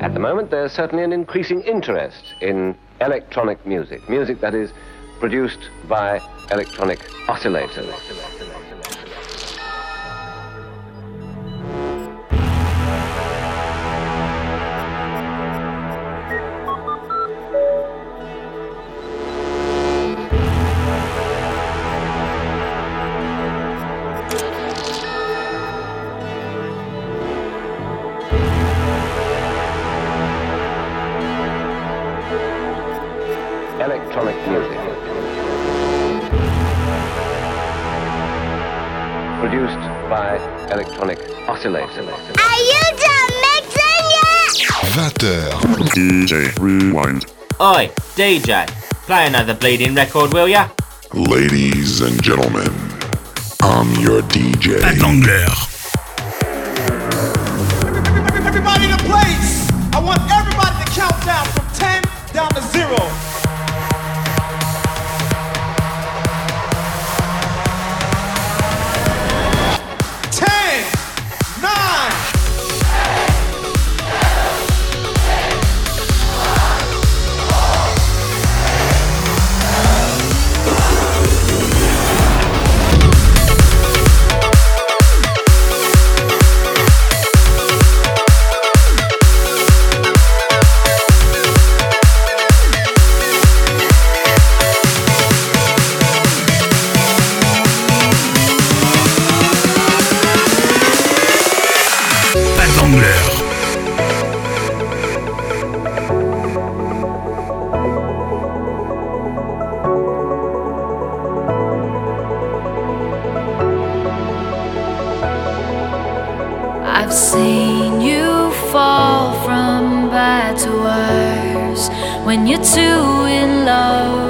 At the moment, there's certainly an increasing interest in electronic music, music that is produced by electronic oscillators. Electronic. Are you done mixing yet? 20h. DJ Rewind. Oi, DJ, play another bleeding record, will ya? Ladies and gentlemen, I'm your DJ. Pat Wangler. Everybody in the place. I want everybody to count down from 10 down to 0. When you're too in love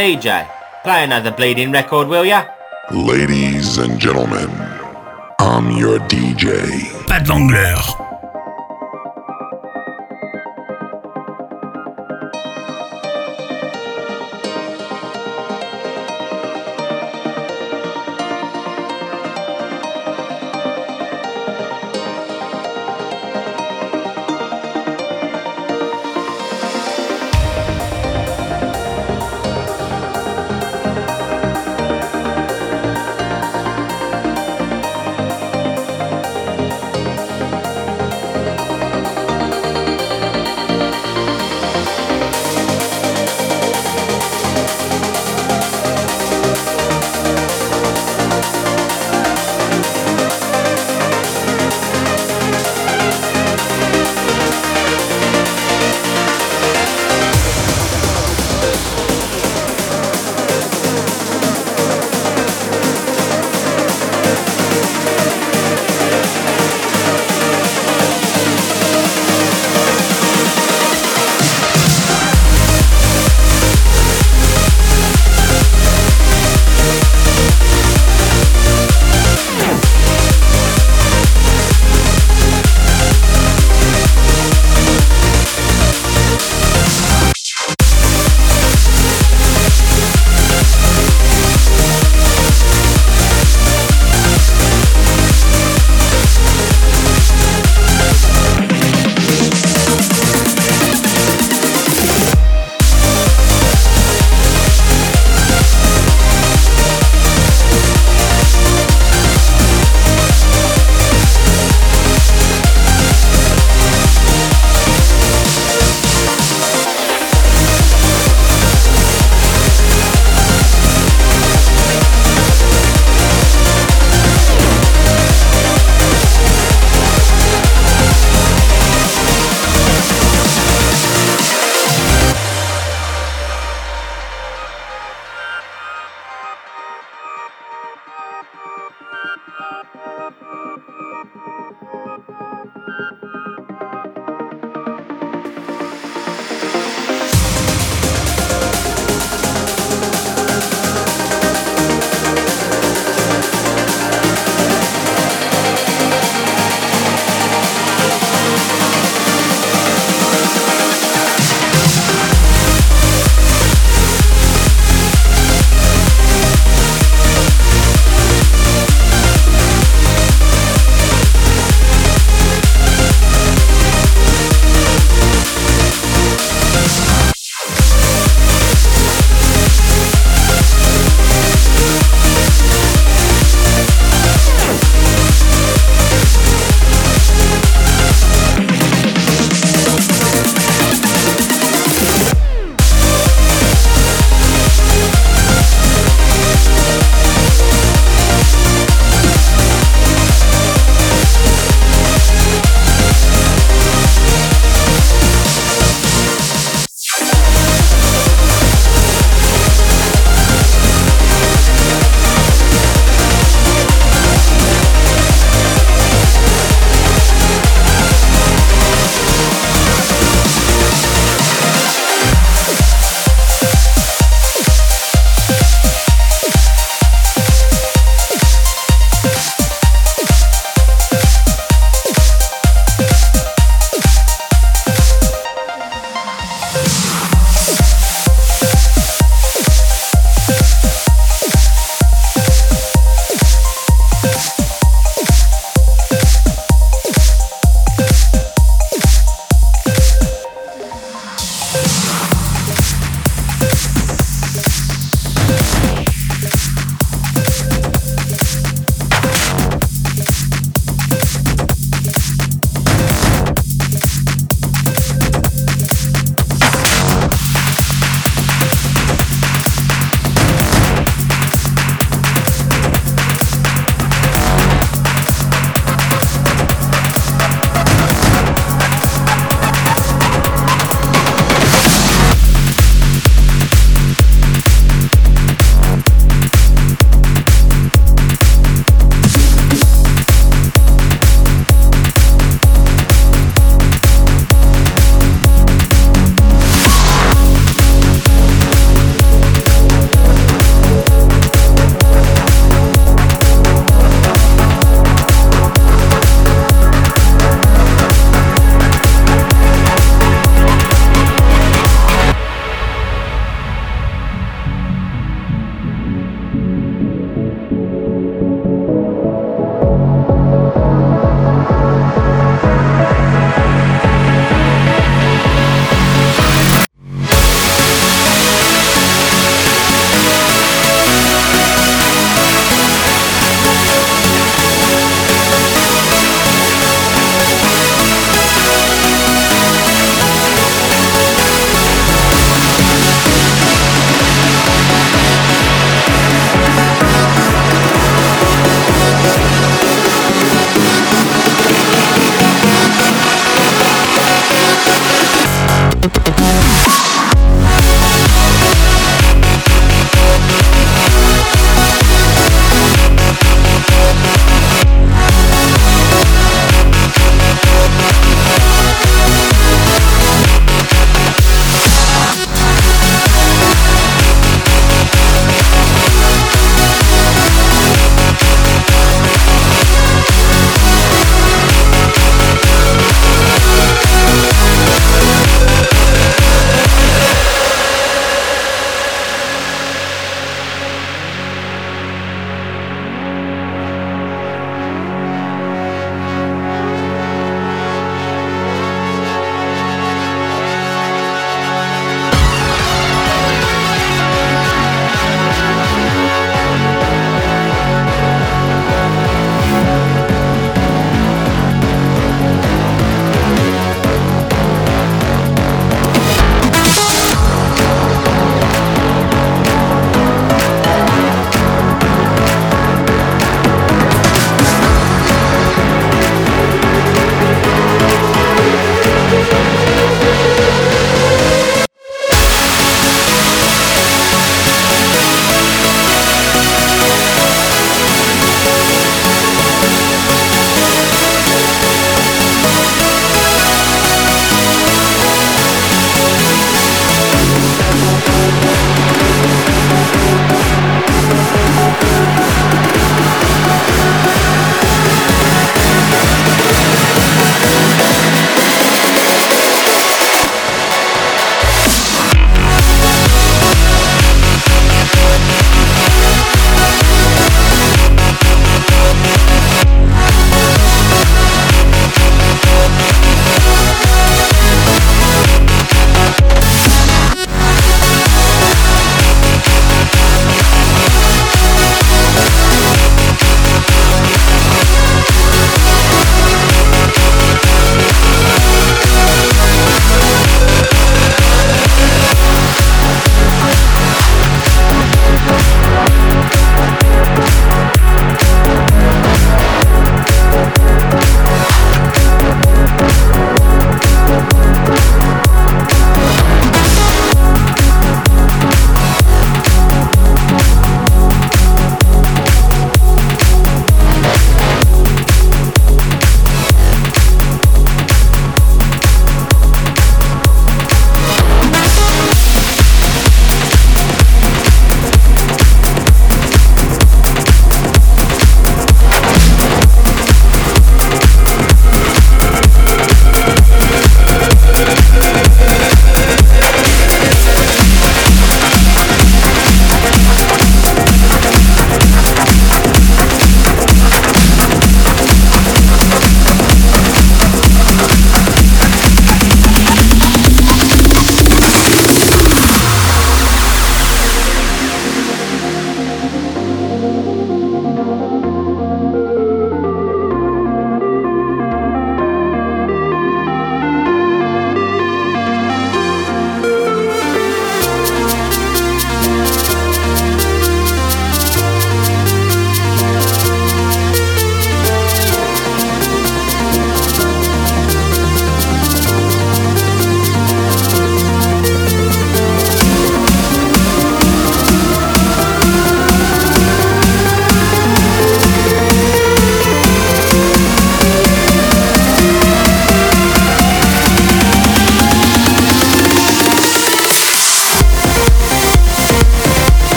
DJ, play another bleeding record, will ya? Ladies and gentlemen, I'm your DJ. Pat Wangler.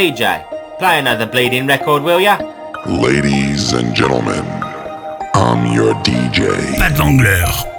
DJ, play another bleeding record, will ya? Ladies and gentlemen, I'm your DJ. Pat Wangler.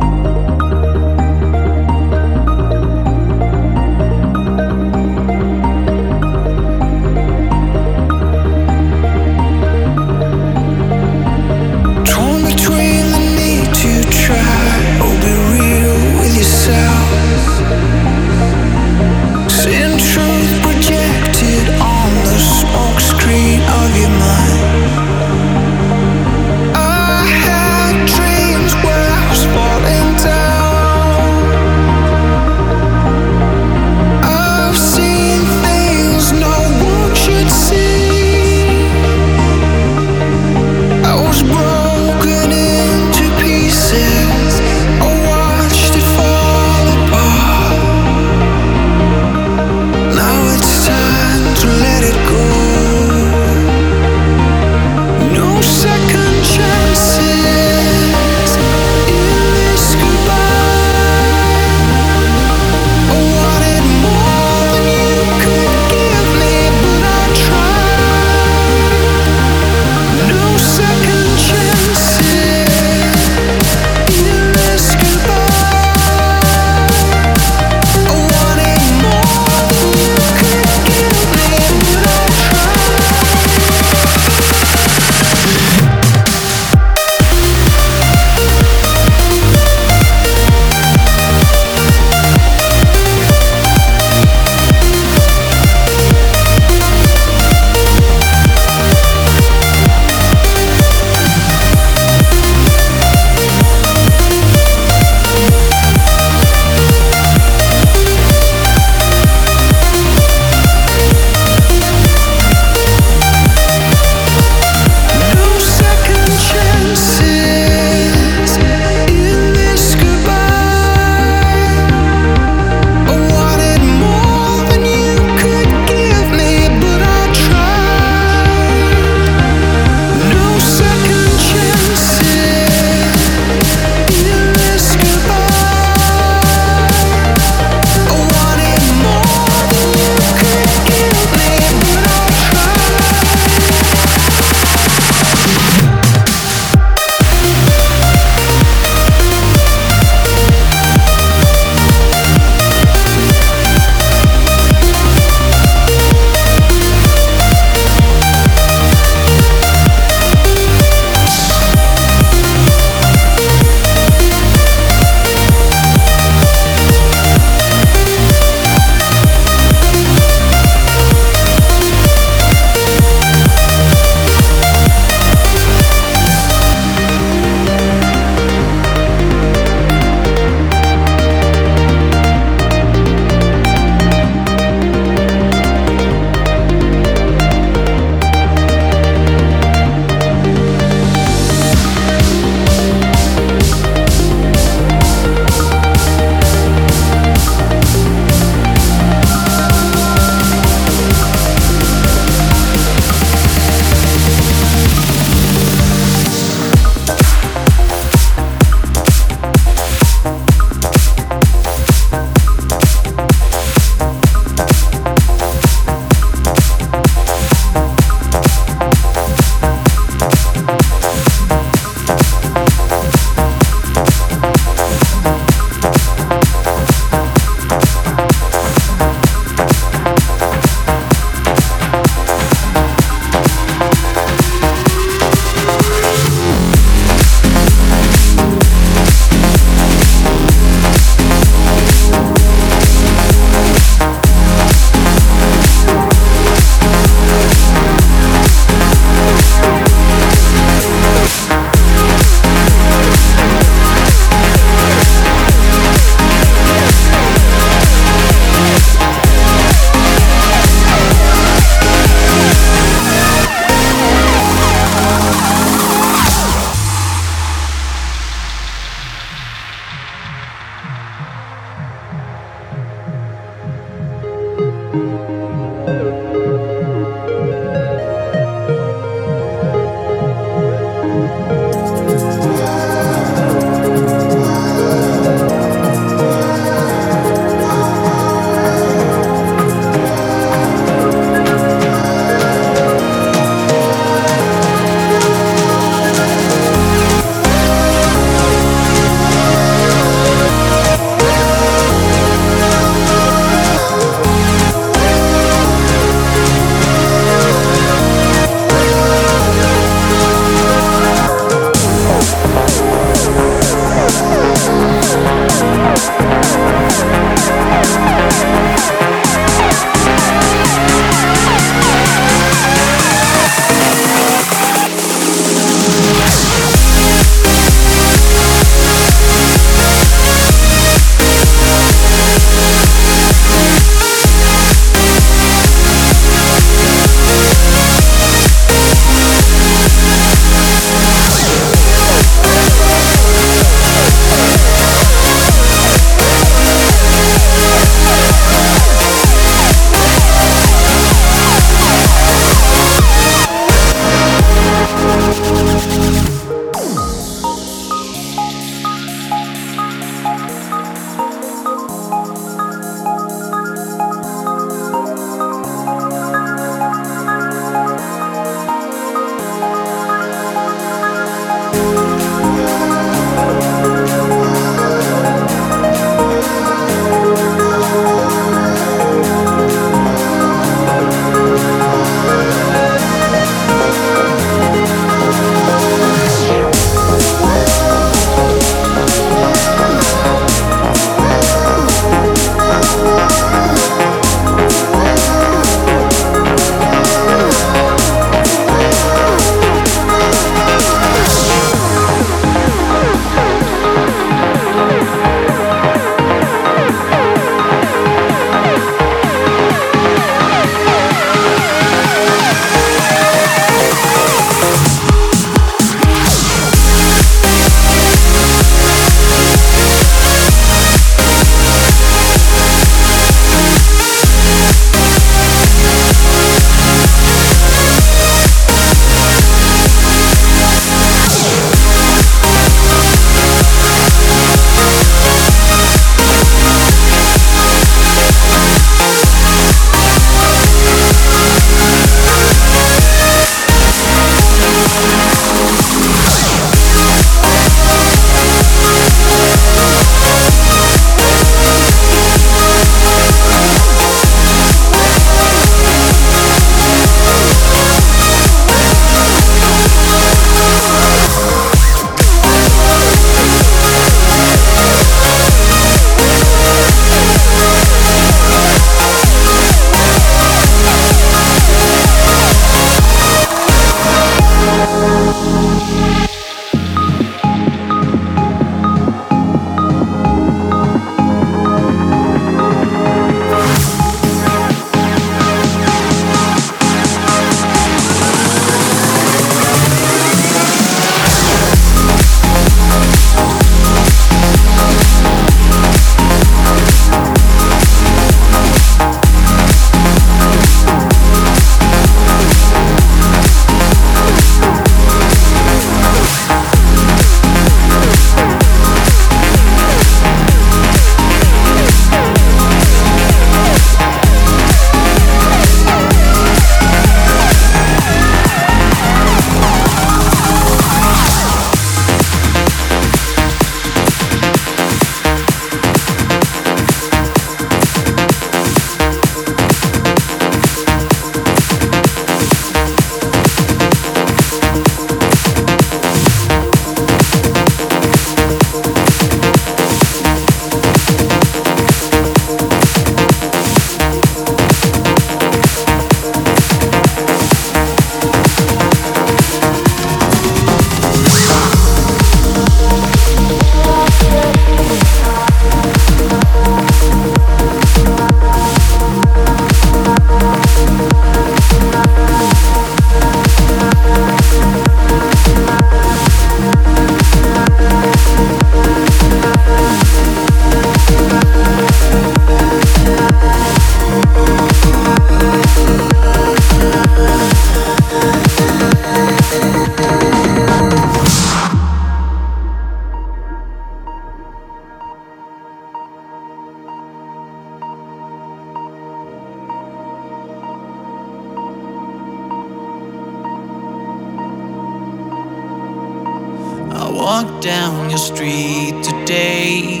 day.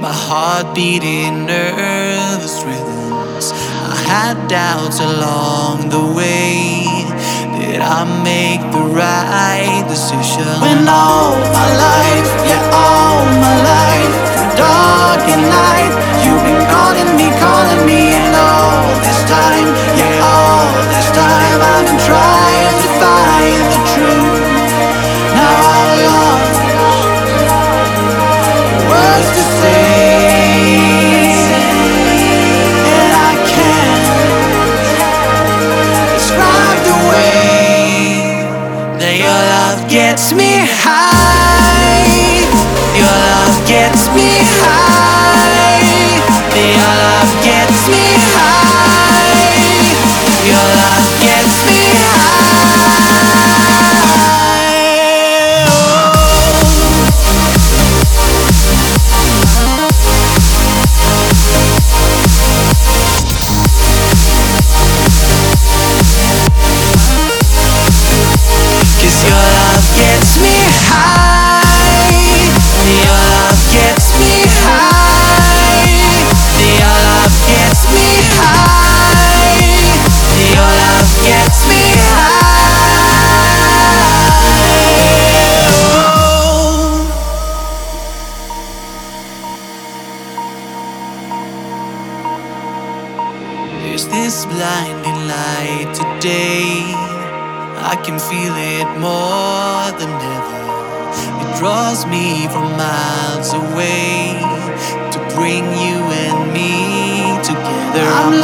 My heart beating nervous rhythms. I had doubts along the way. Did I make the right decision? When all my life, yeah, all my life, through dark and light, you've been calling me, calling me, and all this time, yeah, all this time, I've been trying.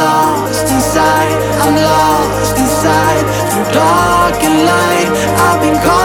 lost inside, I'm lost inside. Through dark and light, I've been caught.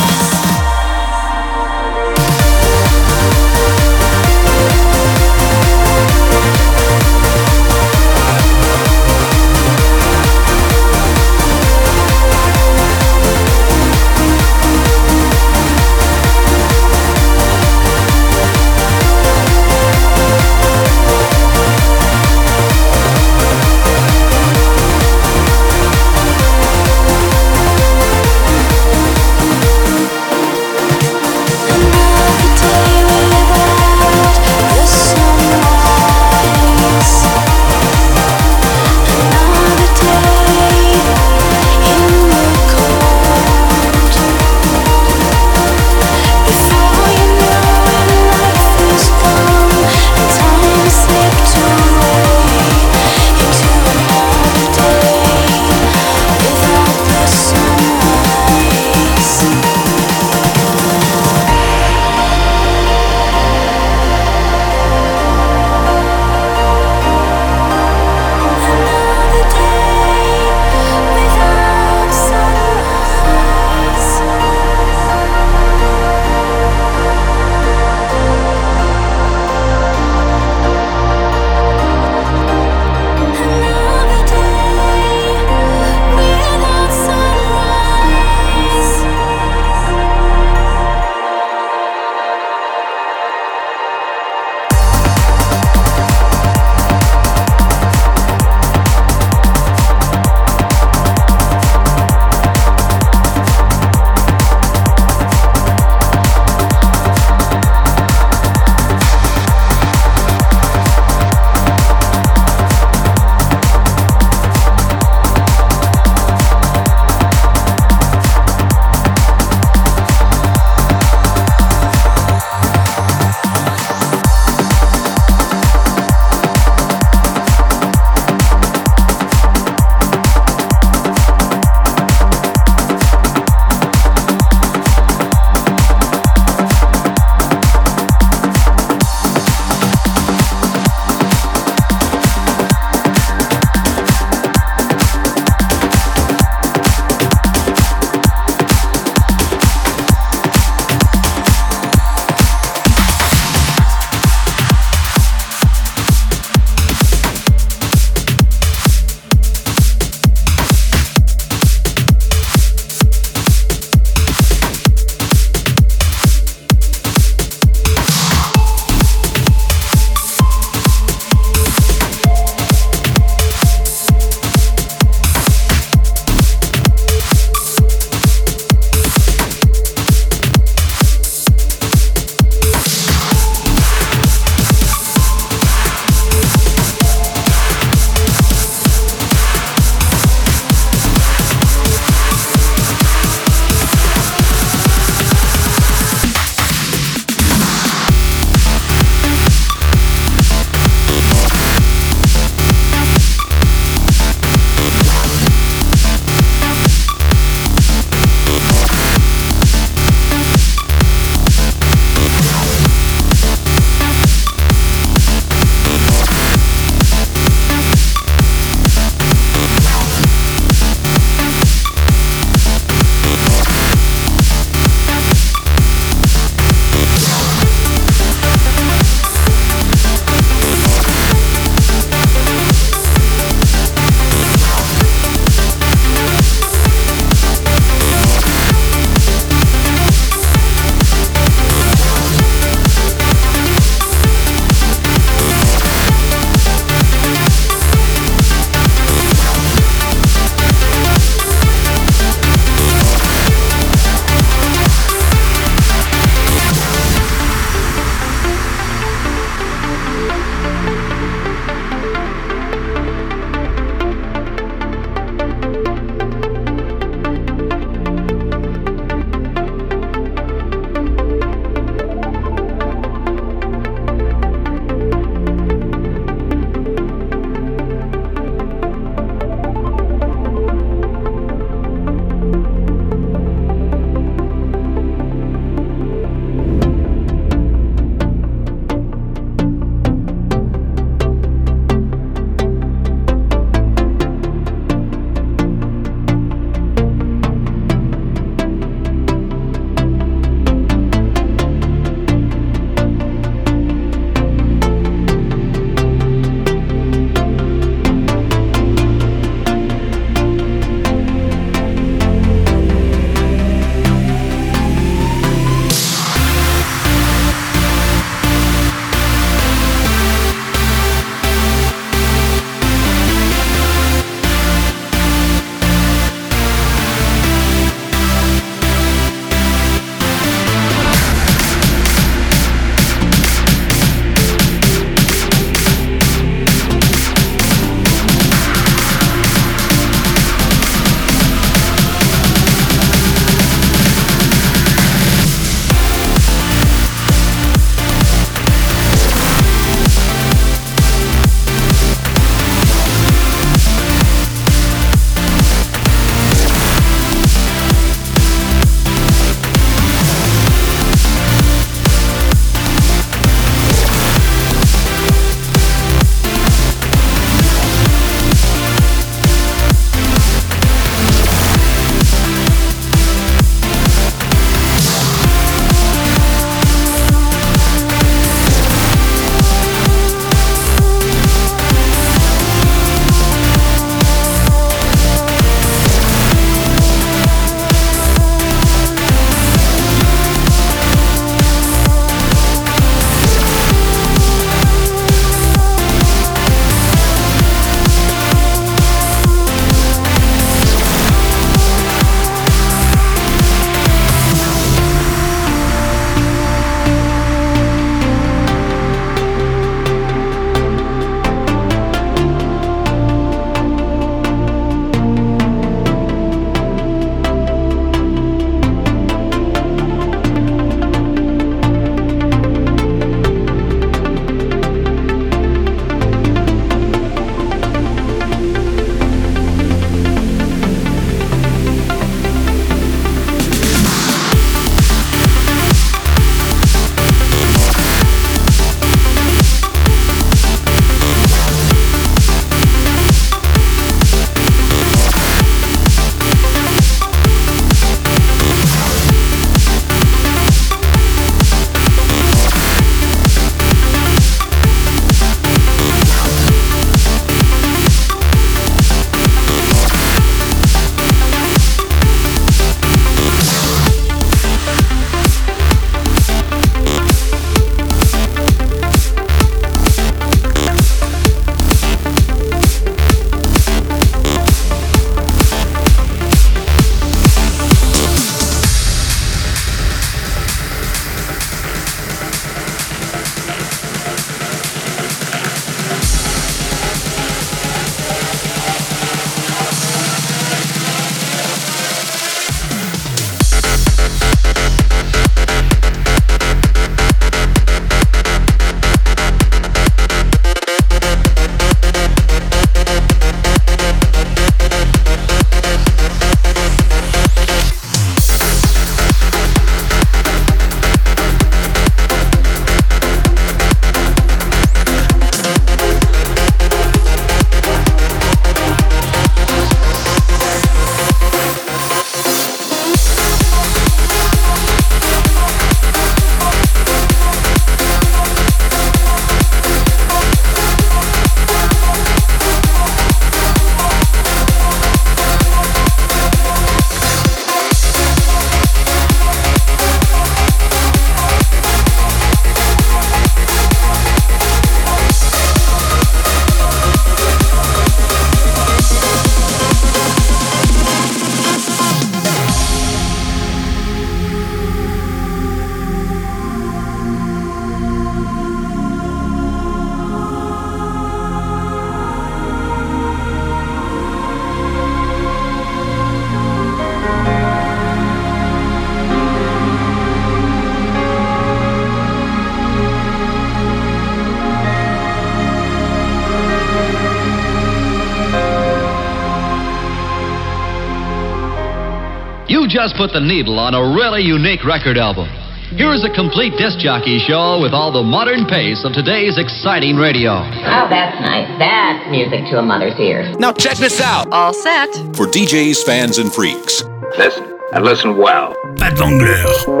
Just put the needle on a really unique record album. Here's a complete disc jockey show with all the modern pace of today's exciting radio. Oh, that's nice. That's music to a mother's ears. Now check this out. All set. For DJs, fans, and freaks. Listen, and listen well. Pat Wangler.